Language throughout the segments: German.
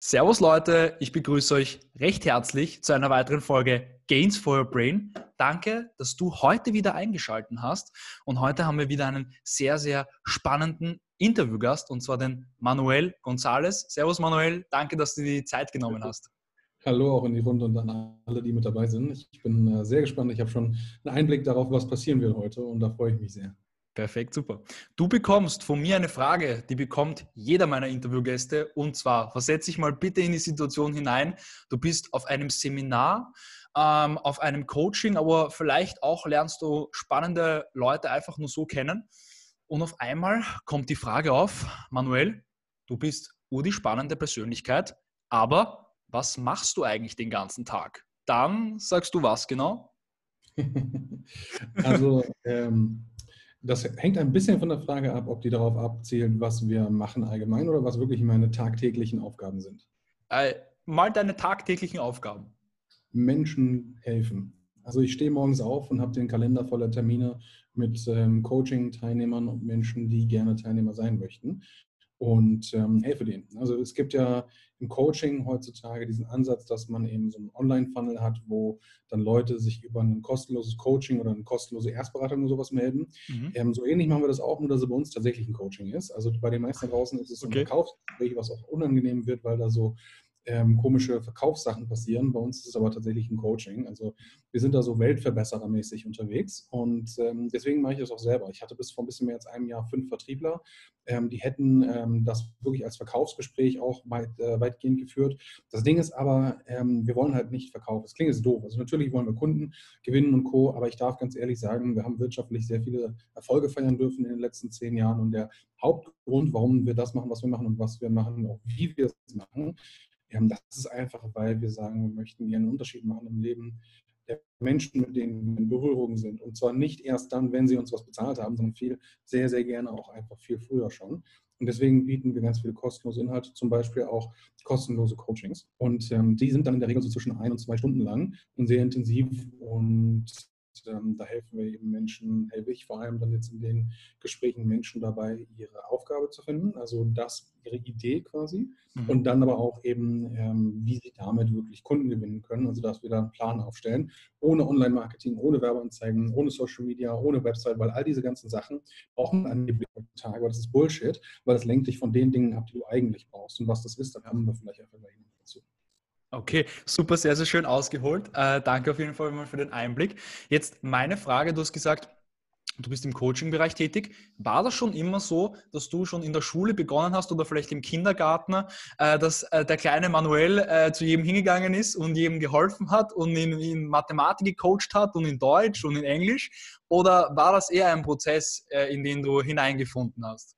Servus Leute, ich begrüße euch recht herzlich zu einer weiteren Folge Gains for Your Brain. Danke, dass du heute wieder eingeschaltet hast. Und heute haben wir wieder einen sehr, sehr spannenden Interviewgast und zwar den Manuel González. Servus Manuel, danke, dass du dir die Zeit genommen hast. Hallo auch in die Runde und an alle, die mit dabei sind. Ich bin äh, sehr gespannt. Ich habe schon einen Einblick darauf, was passieren wird heute und da freue ich mich sehr. Perfekt, super. Du bekommst von mir eine Frage, die bekommt jeder meiner Interviewgäste. Und zwar, versetz dich mal bitte in die Situation hinein. Du bist auf einem Seminar, ähm, auf einem Coaching, aber vielleicht auch lernst du spannende Leute einfach nur so kennen. Und auf einmal kommt die Frage auf, Manuel, du bist ur spannende Persönlichkeit, aber was machst du eigentlich den ganzen Tag? Dann sagst du was genau? also ähm, das hängt ein bisschen von der Frage ab, ob die darauf abzielen, was wir machen allgemein oder was wirklich meine tagtäglichen Aufgaben sind. Äh, mal deine tagtäglichen Aufgaben. Menschen helfen. Also ich stehe morgens auf und habe den Kalender voller Termine mit ähm, Coaching-Teilnehmern und Menschen, die gerne Teilnehmer sein möchten und ähm, helfe denen. Also es gibt ja im Coaching heutzutage diesen Ansatz, dass man eben so einen Online-Funnel hat, wo dann Leute sich über ein kostenloses Coaching oder eine kostenlose Erstberatung oder sowas melden. Mhm. Ähm, so ähnlich machen wir das auch, nur dass es bei uns tatsächlich ein Coaching ist. Also bei den meisten draußen ist es okay. ein Verkaufsgespräch, was auch unangenehm wird, weil da so ähm, komische Verkaufssachen passieren. Bei uns ist es aber tatsächlich ein Coaching. Also wir sind da so weltverbesserermäßig unterwegs und ähm, deswegen mache ich das auch selber. Ich hatte bis vor ein bisschen mehr als einem Jahr fünf Vertriebler, ähm, die hätten ähm, das wirklich als Verkaufsgespräch auch weit, äh, weitgehend geführt. Das Ding ist aber, ähm, wir wollen halt nicht verkaufen. Das klingt jetzt doof. Also natürlich wollen wir Kunden gewinnen und Co., aber ich darf ganz ehrlich sagen, wir haben wirtschaftlich sehr viele Erfolge feiern dürfen in den letzten zehn Jahren und der Hauptgrund, warum wir das machen, was wir machen und was wir machen, auch wie wir es machen, das ist einfach, weil wir sagen, wir möchten hier einen Unterschied machen im Leben der Menschen, mit denen wir in Berührung sind. Und zwar nicht erst dann, wenn sie uns was bezahlt haben, sondern viel, sehr, sehr gerne auch einfach viel früher schon. Und deswegen bieten wir ganz viele kostenlose Inhalte, zum Beispiel auch kostenlose Coachings. Und ähm, die sind dann in der Regel so zwischen ein und zwei Stunden lang und sehr intensiv und ähm, da helfen wir eben Menschen, helfe ich vor allem dann jetzt in den Gesprächen Menschen dabei, ihre Aufgabe zu finden, also das, ihre Idee quasi. Mhm. Und dann aber auch eben, ähm, wie sie damit wirklich Kunden gewinnen können, also dass wir da einen Plan aufstellen, ohne Online-Marketing, ohne Werbeanzeigen, ohne Social Media, ohne Website, weil all diese ganzen Sachen brauchen angeblich heutzutage, aber das ist Bullshit, weil das lenkt dich von den Dingen ab, die du eigentlich brauchst. Und was das ist, dann haben wir vielleicht einfach gleich dazu. Okay, super, sehr, sehr schön ausgeholt. Äh, danke auf jeden Fall mal für den Einblick. Jetzt meine Frage, du hast gesagt, du bist im Coaching-Bereich tätig. War das schon immer so, dass du schon in der Schule begonnen hast oder vielleicht im Kindergarten, äh, dass äh, der kleine Manuel äh, zu jedem hingegangen ist und jedem geholfen hat und in, in, Mathematik gecoacht hat und in Deutsch und in Englisch? Oder war das eher ein Prozess, äh, in den du hineingefunden hast?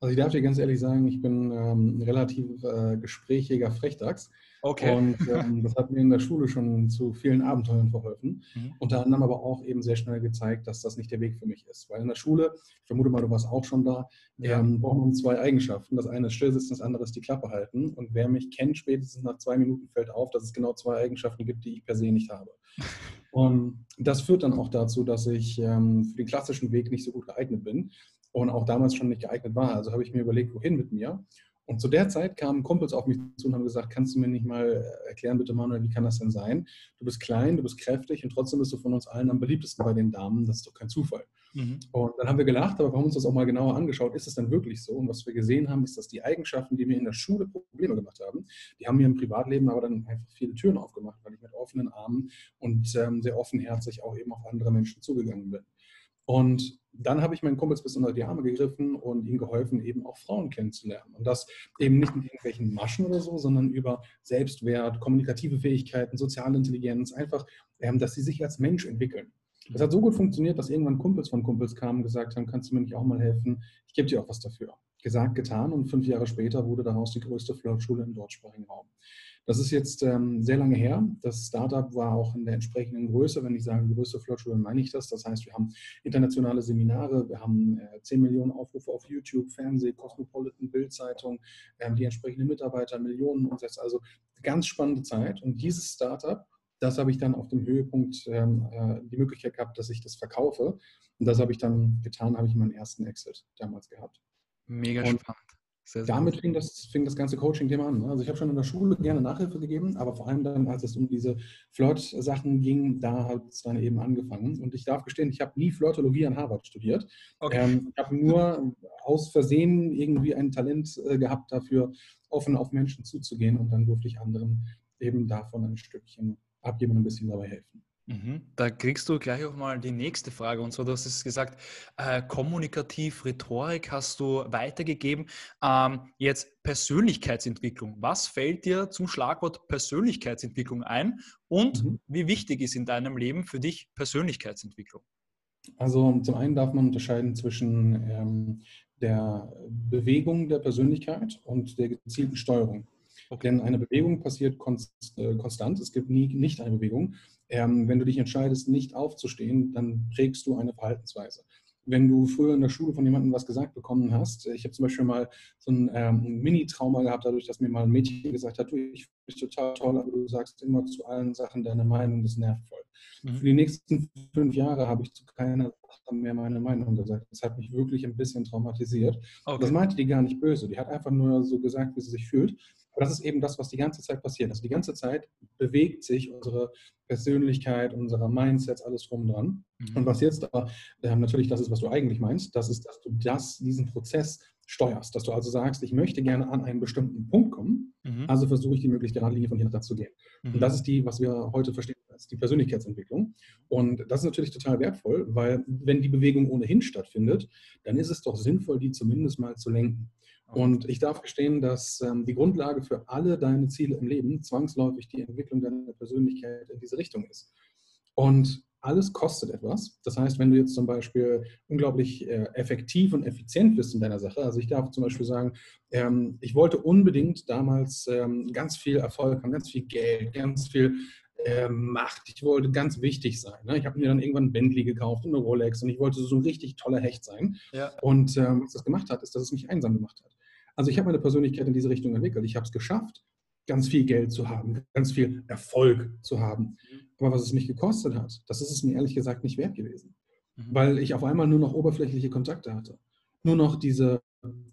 Also ich darf dir ganz ehrlich sagen, ich bin ähm, relativ äh, gesprächiger Frechdachs. Okay. Und ähm, das hat mir in der Schule schon zu vielen Abenteuern verholfen. Mhm. Unter anderem aber auch eben sehr schnell gezeigt, dass das nicht der Weg für mich ist. Weil in der Schule, ich vermute mal, du warst auch schon da, ja. ähm, braucht man zwei Eigenschaften. Das eine ist stillsitzen, das andere ist die Klappe halten. Und wer mich kennt, spätestens nach zwei Minuten fällt auf, dass es genau zwei Eigenschaften gibt, die ich per se nicht habe. Und das führt dann auch dazu, dass ich ähm, für den klassischen Weg nicht so gut geeignet bin und auch damals schon nicht geeignet war. Also habe ich mir überlegt, wohin mit mir. Und zu der Zeit kamen Kumpels auf mich zu und haben gesagt, kannst du mir nicht mal äh, erklären, bitte Manuel, wie kann das denn sein? Du bist klein, du bist kräftig und trotzdem bist du von uns allen am beliebtesten bei den Damen. Das ist doch kein Zufall. Mhm. Und dann haben wir gelacht, aber wir haben uns das auch mal genauer angeschaut. Ist es denn wirklich so? Und was wir gesehen haben, ist, dass die Eigenschaften, die mir in der Schule Probleme gemacht haben, die haben mir im Privatleben aber dann einfach viele Türen aufgemacht, weil ich mit offenen Armen und ähm, sehr offenherzig auch eben auf andere Menschen zugegangen bin. Und dann habe ich meinen Kumpels bis unter die Arme gegriffen und ihnen geholfen, eben auch Frauen kennenzulernen. Und das eben nicht mit irgendwelchen Maschen oder so, sondern über Selbstwert, kommunikative Fähigkeiten, soziale Intelligenz, einfach, ähm, dass sie sich als Mensch entwickeln. Das hat so gut funktioniert, dass irgendwann Kumpels von Kumpels kamen und gesagt haben, kannst du mir nicht auch mal helfen? Ich gebe dir auch was dafür. Gesagt, getan und fünf Jahre später wurde daraus die größte Flirtschule im deutschsprachigen Raum. Das ist jetzt ähm, sehr lange her. Das Startup war auch in der entsprechenden Größe. Wenn ich sage größte Flirtschule, meine ich das. Das heißt, wir haben internationale Seminare, wir haben äh, 10 Millionen Aufrufe auf YouTube, Fernsehen, Cosmopolitan, Bildzeitung, haben die entsprechenden Mitarbeiter, Millionen Umsätze. Also ganz spannende Zeit. Und dieses Startup das habe ich dann auf dem Höhepunkt ähm, äh, die Möglichkeit gehabt, dass ich das verkaufe. Und das habe ich dann getan, habe ich meinen ersten Exit damals gehabt. Mega und spannend. Sehr, sehr damit fing das, fing das ganze Coaching-Thema an. Ne? Also ich habe schon in der Schule gerne Nachhilfe gegeben, aber vor allem dann, als es um diese Flirt-Sachen ging, da hat es dann eben angefangen. Und ich darf gestehen, ich habe nie Flirtologie an Harvard studiert. Okay. Ähm, ich habe nur aus Versehen irgendwie ein Talent äh, gehabt dafür, offen auf Menschen zuzugehen und dann durfte ich anderen eben davon ein Stückchen abgeben und ein bisschen dabei helfen. Mhm. Da kriegst du gleich auch mal die nächste Frage. Und zwar, du hast es gesagt, äh, kommunikativ, Rhetorik hast du weitergegeben. Ähm, jetzt Persönlichkeitsentwicklung. Was fällt dir zum Schlagwort Persönlichkeitsentwicklung ein? Und mhm. wie wichtig ist in deinem Leben für dich Persönlichkeitsentwicklung? Also zum einen darf man unterscheiden zwischen ähm, der Bewegung der Persönlichkeit und der gezielten Steuerung. Okay. Denn eine Bewegung passiert konst, äh, konstant. Es gibt nie nicht eine Bewegung. Ähm, wenn du dich entscheidest, nicht aufzustehen, dann prägst du eine Verhaltensweise. Wenn du früher in der Schule von jemandem was gesagt bekommen hast, ich habe zum Beispiel mal so ein ähm, Mini-Trauma gehabt, dadurch, dass mir mal ein Mädchen gesagt hat, du, ich finde dich total toll, aber du sagst immer zu allen Sachen deine Meinung, das nervt voll. Mhm. Für die nächsten fünf Jahre habe ich zu keiner Sache mehr meine Meinung gesagt. Das hat mich wirklich ein bisschen traumatisiert. Okay. Das meinte die gar nicht böse. Die hat einfach nur so gesagt, wie sie sich fühlt. Aber das ist eben das, was die ganze Zeit passiert. Also die ganze Zeit bewegt sich unsere Persönlichkeit, unsere Mindsets, alles drum dran. Mhm. Und was jetzt da, äh, natürlich das ist, was du eigentlich meinst, das ist, dass du das, diesen Prozess steuerst. Dass du also sagst, ich möchte gerne an einen bestimmten Punkt kommen, mhm. also versuche ich die möglichst gerade Linie von hier nach da zu gehen. Mhm. Und das ist die, was wir heute verstehen als die Persönlichkeitsentwicklung. Und das ist natürlich total wertvoll, weil wenn die Bewegung ohnehin stattfindet, dann ist es doch sinnvoll, die zumindest mal zu lenken. Und ich darf gestehen, dass ähm, die Grundlage für alle deine Ziele im Leben zwangsläufig die Entwicklung deiner Persönlichkeit in diese Richtung ist. Und alles kostet etwas. Das heißt, wenn du jetzt zum Beispiel unglaublich äh, effektiv und effizient bist in deiner Sache, also ich darf zum Beispiel sagen, ähm, ich wollte unbedingt damals ähm, ganz viel Erfolg haben, ganz viel Geld, ganz viel äh, Macht. Ich wollte ganz wichtig sein. Ne? Ich habe mir dann irgendwann ein Bentley gekauft und eine Rolex und ich wollte so ein richtig toller Hecht sein. Ja. Und ähm, was das gemacht hat, ist, dass es mich einsam gemacht hat. Also ich habe meine Persönlichkeit in diese Richtung entwickelt. Ich habe es geschafft, ganz viel Geld zu haben, ganz viel Erfolg zu haben. Aber was es mich gekostet hat, das ist es mir ehrlich gesagt nicht wert gewesen. Mhm. Weil ich auf einmal nur noch oberflächliche Kontakte hatte. Nur noch diese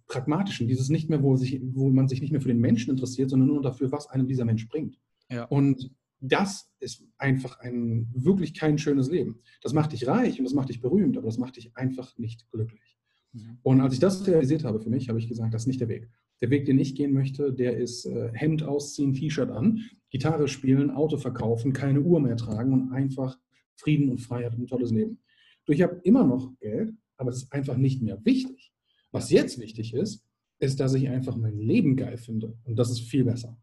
pragmatischen, dieses nicht mehr, wo, sich, wo man sich nicht mehr für den Menschen interessiert, sondern nur dafür, was einem dieser Mensch bringt. Ja. Und das ist einfach ein wirklich kein schönes Leben. Das macht dich reich und das macht dich berühmt, aber das macht dich einfach nicht glücklich. Mhm. Und als ich das realisiert habe für mich, habe ich gesagt, das ist nicht der Weg. Der Weg, den ich gehen möchte, der ist äh, Hemd ausziehen, T-Shirt an, Gitarre spielen, Auto verkaufen, keine Uhr mehr tragen und einfach Frieden und Freiheit und ein tolles Leben. Ich habe immer noch Geld, aber es ist einfach nicht mehr wichtig. Was jetzt wichtig ist, ist, dass ich einfach mein Leben geil finde. Und das ist viel besser.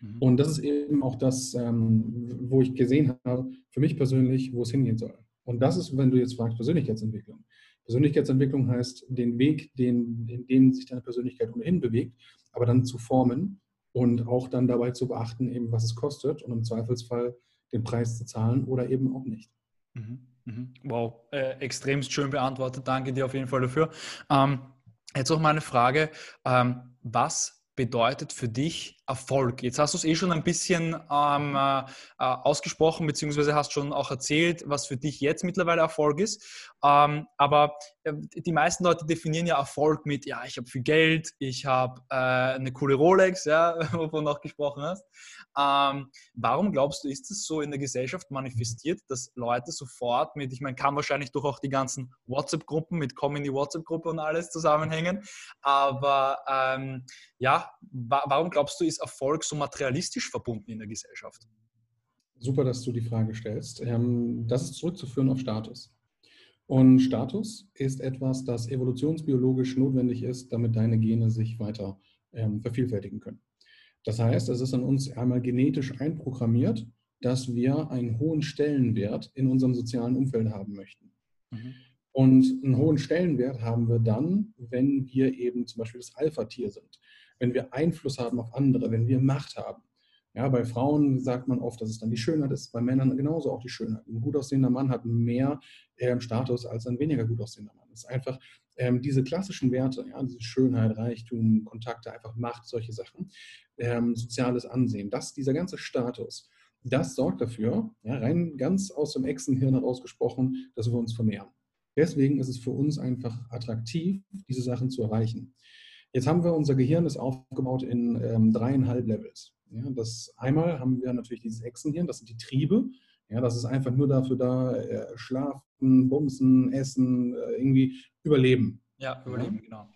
Mhm. Und das ist eben auch das, ähm, wo ich gesehen habe, für mich persönlich, wo es hingehen soll. Und das ist, wenn du jetzt fragst, Persönlichkeitsentwicklung. Persönlichkeitsentwicklung heißt, den Weg, den, in dem sich deine Persönlichkeit ohnehin bewegt, aber dann zu formen und auch dann dabei zu beachten, eben was es kostet und im Zweifelsfall den Preis zu zahlen oder eben auch nicht. Mhm, mhm. Wow, äh, extremst schön beantwortet. Danke dir auf jeden Fall dafür. Ähm, jetzt auch mal eine Frage. Ähm, was bedeutet für dich Erfolg? Jetzt hast du es eh schon ein bisschen ähm, äh, äh, ausgesprochen, beziehungsweise hast schon auch erzählt, was für dich jetzt mittlerweile Erfolg ist. Ähm, aber äh, die meisten Leute definieren ja Erfolg mit, ja, ich habe viel Geld, ich habe äh, eine coole Rolex, ja, wovon du auch gesprochen hast. Ähm, warum glaubst du, ist es so in der Gesellschaft manifestiert, dass Leute sofort mit, ich meine, kann wahrscheinlich durch auch die ganzen WhatsApp-Gruppen mit die WhatsApp-Gruppe und alles zusammenhängen, aber ähm, ja, wa warum glaubst du, ist ist Erfolg so materialistisch verbunden in der Gesellschaft? Super, dass du die Frage stellst. Ähm, das ist zurückzuführen auf Status. Und Status ist etwas, das evolutionsbiologisch notwendig ist, damit deine Gene sich weiter ähm, vervielfältigen können. Das heißt, es ist an uns einmal genetisch einprogrammiert, dass wir einen hohen Stellenwert in unserem sozialen Umfeld haben möchten. Mhm. Und einen hohen Stellenwert haben wir dann, wenn wir eben zum Beispiel das Alpha-Tier sind wenn wir Einfluss haben auf andere, wenn wir Macht haben. Ja, bei Frauen sagt man oft, dass es dann die Schönheit ist, bei Männern genauso auch die Schönheit. Ein gut aussehender Mann hat mehr äh, Status als ein weniger gut aussehender Mann. Es ist einfach ähm, diese klassischen Werte, ja, diese Schönheit, Reichtum, Kontakte, einfach Macht, solche Sachen, ähm, soziales Ansehen, das, dieser ganze Status, das sorgt dafür, ja, rein ganz aus dem Echsenhirn herausgesprochen, dass wir uns vermehren. Deswegen ist es für uns einfach attraktiv, diese Sachen zu erreichen. Jetzt haben wir unser Gehirn ist aufgebaut in ähm, dreieinhalb Levels. Ja, das einmal haben wir natürlich dieses Echsenhirn, das sind die Triebe. Ja, das ist einfach nur dafür da, äh, schlafen, bumsen, essen, äh, irgendwie überleben. Ja, überleben, ja. genau.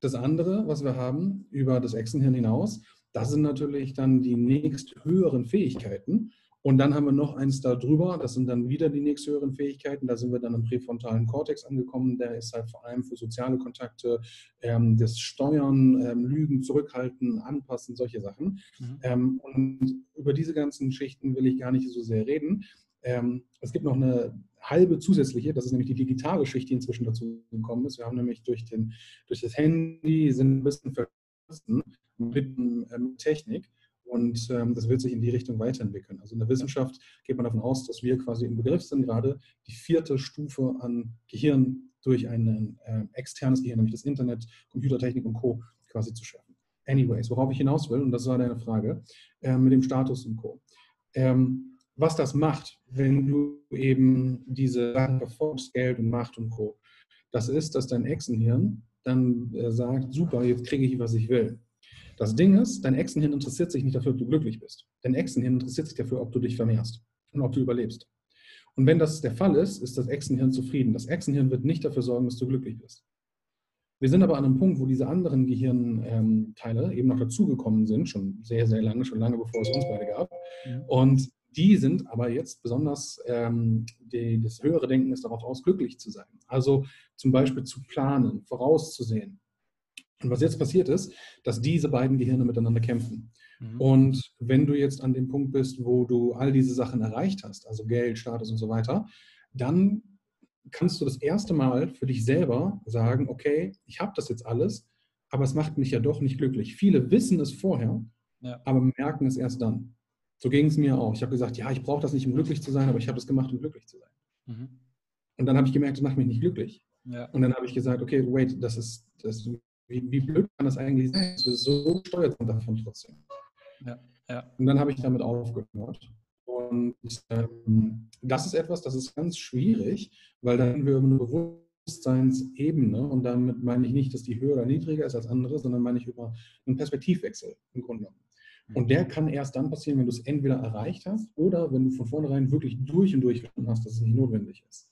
Das andere, was wir haben über das Echsenhirn hinaus, das sind natürlich dann die nächst höheren Fähigkeiten. Und dann haben wir noch eins da drüber, das sind dann wieder die nächsthöheren Fähigkeiten. Da sind wir dann im präfrontalen Kortex angekommen. Der ist halt vor allem für soziale Kontakte, ähm, das Steuern, ähm, Lügen, Zurückhalten, Anpassen, solche Sachen. Mhm. Ähm, und über diese ganzen Schichten will ich gar nicht so sehr reden. Ähm, es gibt noch eine halbe zusätzliche, das ist nämlich die digitale Schicht, die inzwischen dazu gekommen ist. Wir haben nämlich durch, den, durch das Handy sind ein bisschen vergessen mit, äh, mit Technik. Und ähm, das wird sich in die Richtung weiterentwickeln. Also in der Wissenschaft geht man davon aus, dass wir quasi im Begriff sind, gerade die vierte Stufe an Gehirn durch ein äh, externes Gehirn, nämlich das Internet, Computertechnik und Co. quasi zu schaffen. Anyways, worauf ich hinaus will, und das war deine Frage, äh, mit dem Status und Co. Ähm, was das macht, wenn du eben diese Sachen verfolgst, Geld und Macht und Co., das ist, dass dein Echsenhirn dann äh, sagt, super, jetzt kriege ich, was ich will. Das Ding ist, dein Echsenhirn interessiert sich nicht dafür, ob du glücklich bist. Dein Echsenhirn interessiert sich dafür, ob du dich vermehrst und ob du überlebst. Und wenn das der Fall ist, ist das Echsenhirn zufrieden. Das Echsenhirn wird nicht dafür sorgen, dass du glücklich bist. Wir sind aber an einem Punkt, wo diese anderen Gehirnteile ähm, eben noch dazugekommen sind, schon sehr, sehr lange, schon lange bevor es uns beide gab. Ja. Und die sind aber jetzt besonders, ähm, die, das höhere Denken ist darauf aus, glücklich zu sein. Also zum Beispiel zu planen, vorauszusehen, und was jetzt passiert ist, dass diese beiden Gehirne miteinander kämpfen. Mhm. Und wenn du jetzt an dem Punkt bist, wo du all diese Sachen erreicht hast, also Geld, Status und so weiter, dann kannst du das erste Mal für dich selber sagen, okay, ich habe das jetzt alles, aber es macht mich ja doch nicht glücklich. Viele wissen es vorher, ja. aber merken es erst dann. So ging es mir auch. Ich habe gesagt, ja, ich brauche das nicht, um glücklich zu sein, aber ich habe es gemacht, um glücklich zu sein. Mhm. Und dann habe ich gemerkt, das macht mich nicht glücklich. Ja. Und dann habe ich gesagt, okay, wait, das ist, das wie, wie blöd kann das eigentlich sein? dass wir so steuert sind davon trotzdem. Ja, ja. Und dann habe ich damit aufgehört. Und ähm, das ist etwas, das ist ganz schwierig, weil dann wir über eine Bewusstseinsebene, und damit meine ich nicht, dass die höher oder niedriger ist als andere, sondern meine ich über einen Perspektivwechsel im Grunde genommen. Und der kann erst dann passieren, wenn du es entweder erreicht hast oder wenn du von vornherein wirklich durch und durch hast, dass es nicht notwendig ist.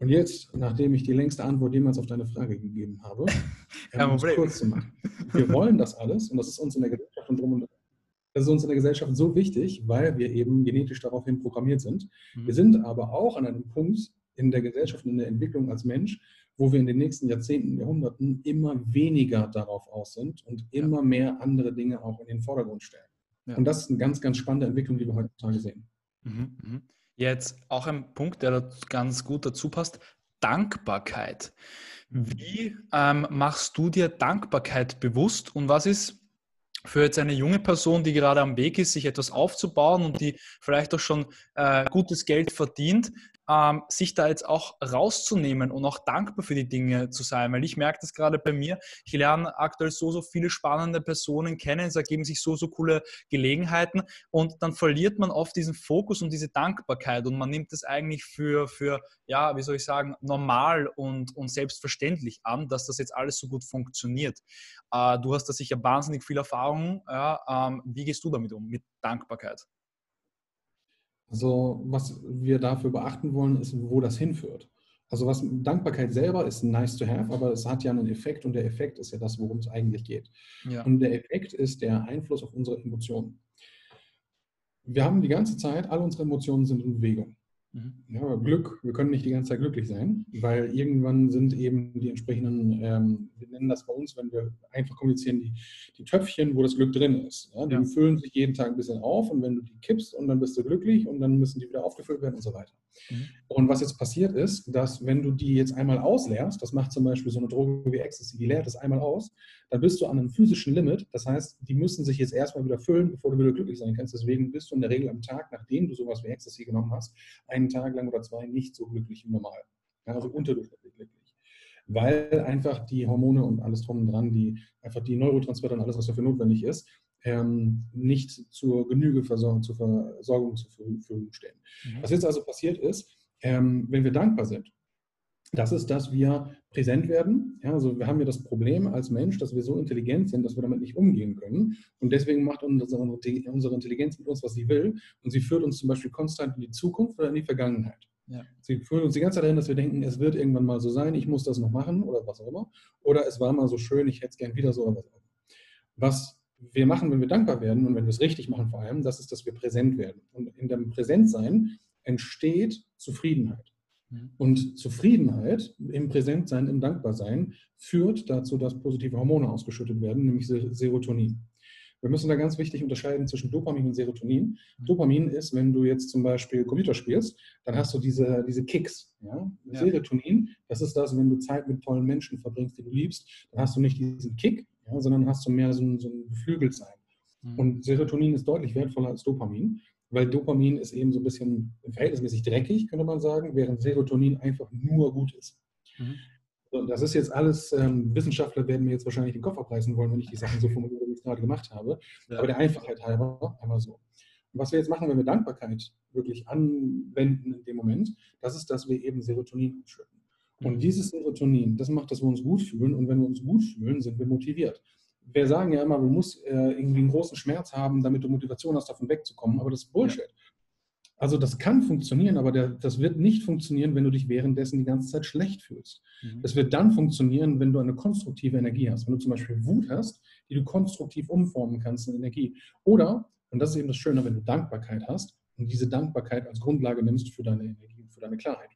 Und jetzt, nachdem ich die längste Antwort jemals auf deine Frage gegeben habe, um es kurz zu machen. Wir wollen das alles und das ist uns in der Gesellschaft und drum und das ist uns in der Gesellschaft so wichtig, weil wir eben genetisch daraufhin programmiert sind. Mhm. Wir sind aber auch an einem Punkt in der Gesellschaft und in der Entwicklung als Mensch, wo wir in den nächsten Jahrzehnten, Jahrhunderten immer weniger darauf aus sind und immer mehr andere Dinge auch in den Vordergrund stellen. Ja. Und das ist eine ganz, ganz spannende Entwicklung, die wir heutzutage sehen. Mhm. Mhm. Jetzt auch ein Punkt, der ganz gut dazu passt, Dankbarkeit. Wie ähm, machst du dir Dankbarkeit bewusst und was ist für jetzt eine junge Person, die gerade am Weg ist, sich etwas aufzubauen und die vielleicht auch schon äh, gutes Geld verdient, ähm, sich da jetzt auch rauszunehmen und auch dankbar für die Dinge zu sein. Weil ich merke das gerade bei mir. Ich lerne aktuell so, so viele spannende Personen kennen. Es ergeben sich so, so coole Gelegenheiten. Und dann verliert man oft diesen Fokus und diese Dankbarkeit. Und man nimmt es eigentlich für, für, ja, wie soll ich sagen, normal und, und selbstverständlich an, dass das jetzt alles so gut funktioniert. Äh, du hast da sicher wahnsinnig viel Erfahrung. Ja, ähm, wie gehst du damit um, mit Dankbarkeit? Also was wir dafür beachten wollen, ist, wo das hinführt. Also was Dankbarkeit selber ist nice to have, aber es hat ja einen Effekt und der Effekt ist ja das, worum es eigentlich geht. Ja. Und der Effekt ist der Einfluss auf unsere Emotionen. Wir haben die ganze Zeit, alle unsere Emotionen sind in Bewegung. Mhm. Ja, Glück, wir können nicht die ganze Zeit glücklich sein, weil irgendwann sind eben die entsprechenden, ähm, wir nennen das bei uns, wenn wir einfach kommunizieren, die, die Töpfchen, wo das Glück drin ist. Ja, die ja. füllen sich jeden Tag ein bisschen auf und wenn du die kippst und dann bist du glücklich und dann müssen die wieder aufgefüllt werden und so weiter. Mhm. Und was jetzt passiert ist, dass wenn du die jetzt einmal ausleerst, das macht zum Beispiel so eine Droge wie Ecstasy, die leert es einmal aus, dann bist du an einem physischen Limit. Das heißt, die müssen sich jetzt erstmal wieder füllen, bevor du wieder glücklich sein kannst. Deswegen bist du in der Regel am Tag, nachdem du sowas wie Ecstasy genommen hast, einen Tag lang oder zwei nicht so glücklich wie normal. Ja, also unterdurchschnittlich glücklich. Weil einfach die Hormone und alles drum und dran, die einfach die Neurotransmitter und alles, was dafür notwendig ist, ähm, nicht zur Genüge Versorgung, zur Versorgung zur Verfügung stehen. Mhm. Was jetzt also passiert ist, ähm, wenn wir dankbar sind, das ist, dass wir präsent werden. Ja, also wir haben ja das Problem als Mensch, dass wir so intelligent sind, dass wir damit nicht umgehen können. Und deswegen macht unsere, unsere Intelligenz mit uns, was sie will. Und sie führt uns zum Beispiel konstant in die Zukunft oder in die Vergangenheit. Ja. Sie führen uns die ganze Zeit dahin, dass wir denken, es wird irgendwann mal so sein, ich muss das noch machen oder was auch immer. Oder es war mal so schön, ich hätte es gern wieder so oder was auch immer. Was wir machen, wenn wir dankbar werden und wenn wir es richtig machen vor allem, das ist, dass wir präsent werden. Und in dem Präsentsein entsteht Zufriedenheit. Mhm. Und Zufriedenheit im Präsentsein, im Dankbarsein führt dazu, dass positive Hormone ausgeschüttet werden, nämlich Serotonin. Wir müssen da ganz wichtig unterscheiden zwischen Dopamin und Serotonin. Mhm. Dopamin ist, wenn du jetzt zum Beispiel Computer spielst, dann hast du diese, diese Kicks. Ja? ja? Serotonin, das ist das, wenn du Zeit mit tollen Menschen verbringst, die du liebst, dann hast du nicht diesen Kick, ja, sondern hast du mehr so ein, so ein Beflügeltsein. Mhm. Und Serotonin ist deutlich wertvoller als Dopamin weil Dopamin ist eben so ein bisschen verhältnismäßig dreckig, könnte man sagen, während Serotonin einfach nur gut ist. Mhm. So, das ist jetzt alles, ähm, Wissenschaftler werden mir jetzt wahrscheinlich den Kopf abreißen wollen, wenn ich die Sachen so formuliere, wie ich es gerade gemacht habe. Ja. Aber der Einfachheit halber einmal so. Und was wir jetzt machen, wenn wir Dankbarkeit wirklich anwenden in dem Moment, das ist, dass wir eben Serotonin ausschütten. Und mhm. dieses Serotonin, das macht, dass wir uns gut fühlen. Und wenn wir uns gut fühlen, sind wir motiviert wir sagen ja immer, du musst äh, irgendwie einen großen Schmerz haben, damit du Motivation hast, davon wegzukommen. Aber das ist Bullshit. Ja. Also das kann funktionieren, aber der, das wird nicht funktionieren, wenn du dich währenddessen die ganze Zeit schlecht fühlst. Mhm. Das wird dann funktionieren, wenn du eine konstruktive Energie hast. Wenn du zum Beispiel Wut hast, die du konstruktiv umformen kannst in Energie. Oder, und das ist eben das Schöne, wenn du Dankbarkeit hast und diese Dankbarkeit als Grundlage nimmst für deine Energie, für deine Klarheit.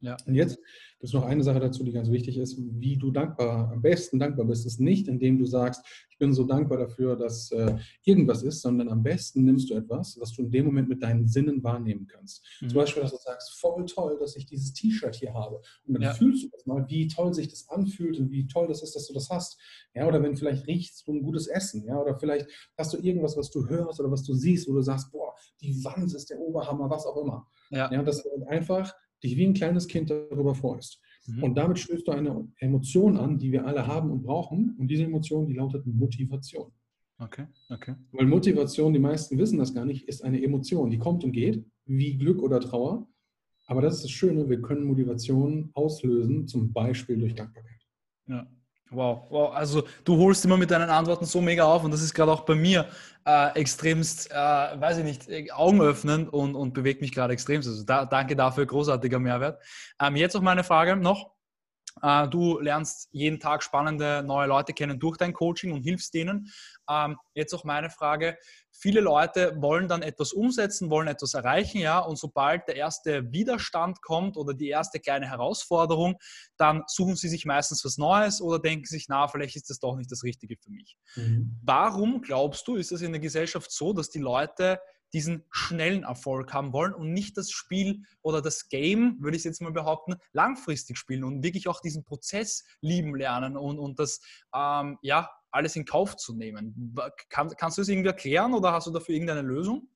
Ja. Und jetzt gibt es noch eine Sache dazu, die ganz wichtig ist, wie du dankbar, am besten dankbar bist, ist nicht, indem du sagst, ich bin so dankbar dafür, dass äh, irgendwas ist, sondern am besten nimmst du etwas, was du in dem Moment mit deinen Sinnen wahrnehmen kannst. Mhm. Zum Beispiel, dass du sagst, voll toll, dass ich dieses T-Shirt hier habe. Und dann ja. fühlst du das mal, wie toll sich das anfühlt und wie toll das ist, dass du das hast. Ja, oder wenn vielleicht riechst du ein gutes Essen, ja, oder vielleicht hast du irgendwas, was du hörst oder was du siehst, wo du sagst, boah, die Wand ist der Oberhammer, was auch immer. Ja, ja das einfach dich wie ein kleines Kind darüber freust. Mhm. Und damit stößt du eine Emotion an, die wir alle haben und brauchen. Und diese Emotion, die lautet Motivation. Okay, okay. Weil Motivation, die meisten wissen das gar nicht, ist eine Emotion, die kommt und geht, wie Glück oder Trauer. Aber das ist das Schöne, wir können Motivation auslösen, zum Beispiel durch Dankbarkeit. Ja. Wow, wow, also du holst immer mit deinen Antworten so mega auf und das ist gerade auch bei mir äh, extremst, äh, weiß ich nicht, äh, Augen öffnen und, und bewegt mich gerade extremst. Also da, danke dafür, großartiger Mehrwert. Ähm, jetzt auch meine Frage noch. Äh, du lernst jeden Tag spannende neue Leute kennen durch dein Coaching und hilfst denen. Ähm, jetzt auch meine Frage. Viele Leute wollen dann etwas umsetzen, wollen etwas erreichen, ja, und sobald der erste Widerstand kommt oder die erste kleine Herausforderung, dann suchen sie sich meistens was Neues oder denken sich, na, vielleicht ist das doch nicht das Richtige für mich. Mhm. Warum glaubst du, ist es in der Gesellschaft so, dass die Leute diesen schnellen Erfolg haben wollen und nicht das Spiel oder das Game, würde ich jetzt mal behaupten, langfristig spielen und wirklich auch diesen Prozess lieben lernen und, und das ähm, ja, alles in Kauf zu nehmen. Kann, kannst du das irgendwie erklären oder hast du dafür irgendeine Lösung?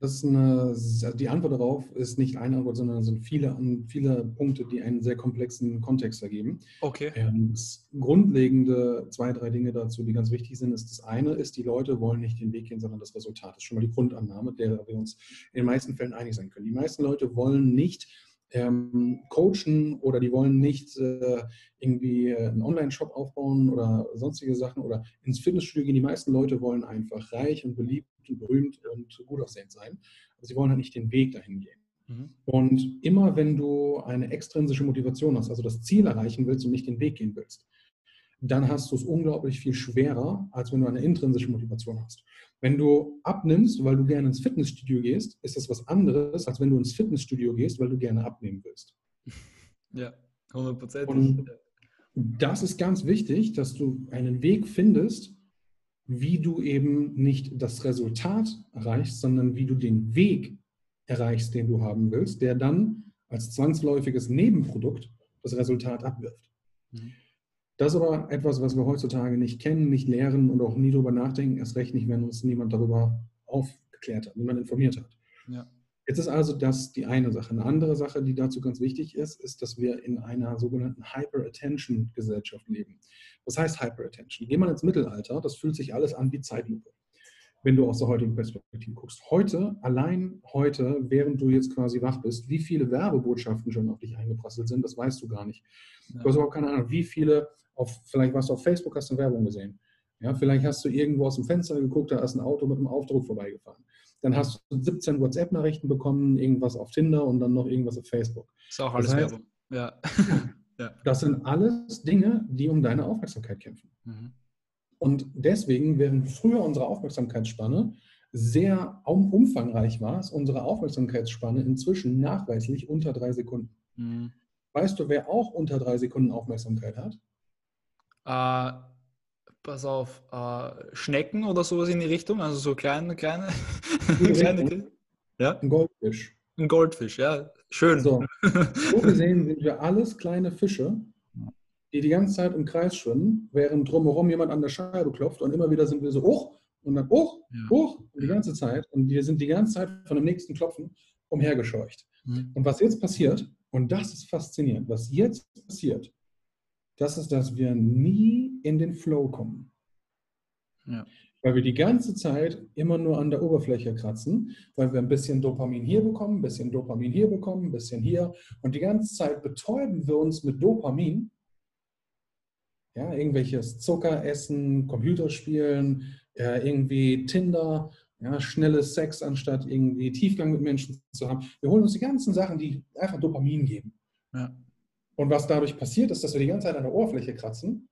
Das ist eine, die Antwort darauf ist nicht eine Antwort, sondern sind viele, viele Punkte, die einen sehr komplexen Kontext ergeben. Okay. Ähm, das grundlegende zwei, drei Dinge dazu, die ganz wichtig sind, ist das eine ist, die Leute wollen nicht den Weg gehen, sondern das Resultat. Das ist schon mal die Grundannahme, der wir uns in den meisten Fällen einig sein können. Die meisten Leute wollen nicht ähm, coachen oder die wollen nicht äh, irgendwie äh, einen Online-Shop aufbauen oder sonstige Sachen oder ins Fitnessstudio gehen. Die meisten Leute wollen einfach reich und beliebt und berühmt und gut aussehend sein. Aber sie wollen halt nicht den Weg dahin gehen. Mhm. Und immer wenn du eine extrinsische Motivation hast, also das Ziel erreichen willst und nicht den Weg gehen willst, dann hast du es unglaublich viel schwerer, als wenn du eine intrinsische Motivation hast. Wenn du abnimmst, weil du gerne ins Fitnessstudio gehst, ist das was anderes, als wenn du ins Fitnessstudio gehst, weil du gerne abnehmen willst. Ja, 100%. Und das ist ganz wichtig, dass du einen Weg findest, wie du eben nicht das Resultat erreichst, sondern wie du den Weg erreichst, den du haben willst, der dann als zwangsläufiges Nebenprodukt das Resultat abwirft. Mhm. Das ist aber etwas, was wir heutzutage nicht kennen, nicht lehren und auch nie darüber nachdenken, erst recht nicht, wenn uns niemand darüber aufgeklärt hat, niemand informiert hat. Ja. Jetzt ist also das die eine Sache. Eine andere Sache, die dazu ganz wichtig ist, ist, dass wir in einer sogenannten Hyper-Attention-Gesellschaft leben. Was heißt Hyper-Attention? Geh mal ins Mittelalter, das fühlt sich alles an wie Zeitlupe. wenn du aus der heutigen Perspektive guckst. Heute, allein heute, während du jetzt quasi wach bist, wie viele Werbebotschaften schon auf dich eingeprasselt sind, das weißt du gar nicht. Ja. Du hast überhaupt keine Ahnung, wie viele, auf, vielleicht warst du auf Facebook, hast du Werbung gesehen. Ja, vielleicht hast du irgendwo aus dem Fenster geguckt, da ist ein Auto mit einem Aufdruck vorbeigefahren. Dann hast du 17 WhatsApp-Nachrichten bekommen, irgendwas auf Tinder und dann noch irgendwas auf Facebook. Ist auch alles das heißt, Werbung. Ja. ja. Das sind alles Dinge, die um deine Aufmerksamkeit kämpfen. Mhm. Und deswegen, während früher unsere Aufmerksamkeitsspanne sehr umfangreich war, ist unsere Aufmerksamkeitsspanne inzwischen nachweislich unter drei Sekunden. Mhm. Weißt du, wer auch unter drei Sekunden Aufmerksamkeit hat? Äh, pass auf, äh, Schnecken oder sowas in die Richtung, also so kleine, kleine, kleine ja? Ein Goldfisch. Ein Goldfisch, ja, schön. So, so gesehen sind wir alles kleine Fische, die die ganze Zeit im Kreis schwimmen, während drumherum jemand an der Scheibe klopft und immer wieder sind wir so hoch und dann hoch, ja. hoch und die ganze Zeit und wir sind die ganze Zeit von dem nächsten Klopfen umhergescheucht. Mhm. Und was jetzt passiert, und das ist faszinierend, was jetzt passiert, das ist, dass wir nie in den Flow kommen. Ja. Weil wir die ganze Zeit immer nur an der Oberfläche kratzen, weil wir ein bisschen Dopamin hier bekommen, ein bisschen Dopamin hier bekommen, ein bisschen hier. Und die ganze Zeit betäuben wir uns mit Dopamin ja, irgendwelches Zucker essen, Computerspielen, äh, irgendwie Tinder, ja, schnelles Sex anstatt irgendwie Tiefgang mit Menschen zu haben. Wir holen uns die ganzen Sachen, die einfach Dopamin geben. Ja. Und was dadurch passiert, ist, dass wir die ganze Zeit an der Oberfläche kratzen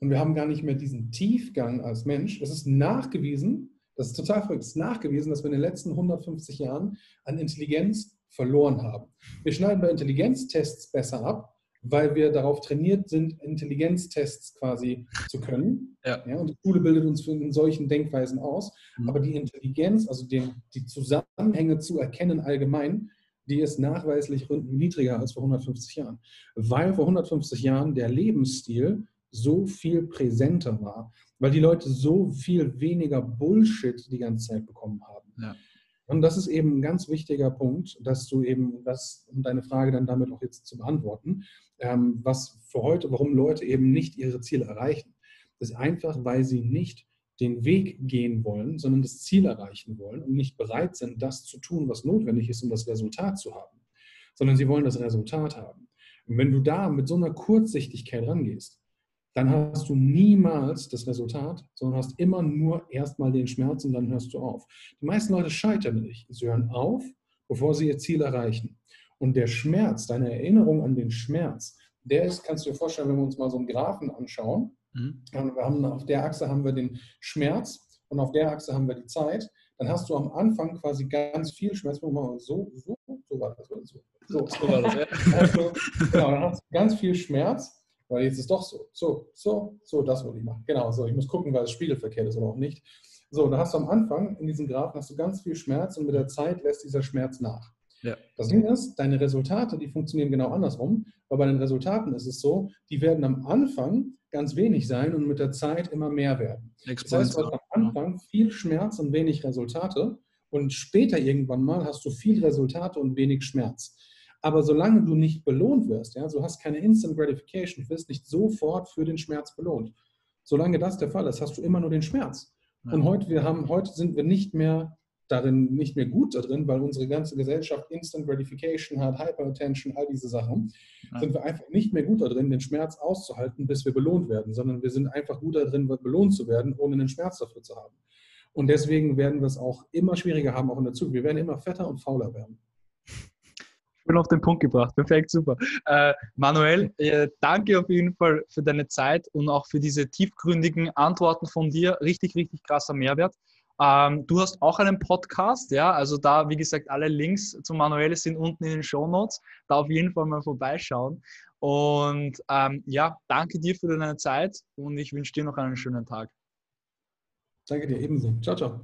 und wir haben gar nicht mehr diesen Tiefgang als Mensch. Es ist nachgewiesen, das ist total verrückt, es ist nachgewiesen, dass wir in den letzten 150 Jahren an Intelligenz verloren haben. Wir schneiden bei Intelligenztests besser ab, weil wir darauf trainiert sind, Intelligenztests quasi zu können. Ja. ja und die Schule bildet uns in solchen Denkweisen aus. Mhm. Aber die Intelligenz, also den, die Zusammenhänge zu erkennen allgemein, die ist nachweislich niedriger als vor 150 Jahren. Weil vor 150 Jahren der Lebensstil so viel präsenter war, weil die Leute so viel weniger Bullshit die ganze Zeit bekommen haben. Ja. Und das ist eben ein ganz wichtiger Punkt, dass du eben, das, um deine Frage dann damit auch jetzt zu beantworten, ähm, was für heute, warum Leute eben nicht ihre Ziele erreichen. Das ist einfach, weil sie nicht den Weg gehen wollen, sondern das Ziel erreichen wollen und nicht bereit sind, das zu tun, was notwendig ist, um das Resultat zu haben, sondern sie wollen das Resultat haben. Und wenn du da mit so einer Kurzsichtigkeit rangehst, dann hast du niemals das Resultat, sondern hast immer nur erstmal den Schmerz und dann hörst du auf. Die meisten Leute scheitern nicht. Sie hören auf, bevor sie ihr Ziel erreichen. Und der Schmerz, deine Erinnerung an den Schmerz, der ist, kannst du dir vorstellen, wenn wir uns mal so einen Graphen anschauen, mhm. wir haben, auf der Achse haben wir den Schmerz und auf der Achse haben wir die Zeit, dann hast du am Anfang quasi ganz viel Schmerz. So, so, so war das. So, so. so war das, ja. also, genau, dann hast du ganz viel Schmerz weil jetzt ist doch so, so, so, so, das wollte ich machen. Genau, so, ich muss gucken, weil es spiegelverkehrt ist oder auch nicht. So, da hast du am Anfang in diesem Graphen hast du ganz viel Schmerz und mit der Zeit lässt dieser Schmerz nach. Ja. Das Ding ist, deine Resultate, die funktionieren genau andersrum, weil bei den Resultaten ist es so, die werden am Anfang ganz wenig sein und mit der Zeit immer mehr werden. Das heißt, du hast am Anfang viel Schmerz und wenig Resultate und später irgendwann mal hast du viel Resultate und wenig Schmerz. Aber solange du nicht belohnt wirst, ja, du hast keine Instant Gratification, du wirst nicht sofort für den Schmerz belohnt. Solange das der Fall ist, hast du immer nur den Schmerz. Ja. Und heute, wir haben, heute sind wir nicht mehr darin, nicht mehr gut darin, weil unsere ganze Gesellschaft Instant Gratification hat, Hyperattention, all diese Sachen, ja. sind wir einfach nicht mehr gut darin, den Schmerz auszuhalten, bis wir belohnt werden, sondern wir sind einfach gut darin, belohnt zu werden, ohne den Schmerz dafür zu haben. Und deswegen werden wir es auch immer schwieriger haben, auch in der Zukunft. Wir werden immer fetter und fauler werden. Schön auf den Punkt gebracht. Perfekt, super. Äh, Manuel, äh, danke auf jeden Fall für deine Zeit und auch für diese tiefgründigen Antworten von dir. Richtig, richtig krasser Mehrwert. Ähm, du hast auch einen Podcast, ja, also da, wie gesagt, alle Links zum Manuel sind unten in den Show Notes. Da auf jeden Fall mal vorbeischauen. Und ähm, ja, danke dir für deine Zeit und ich wünsche dir noch einen schönen Tag. Danke dir ebenso. Ciao, ciao.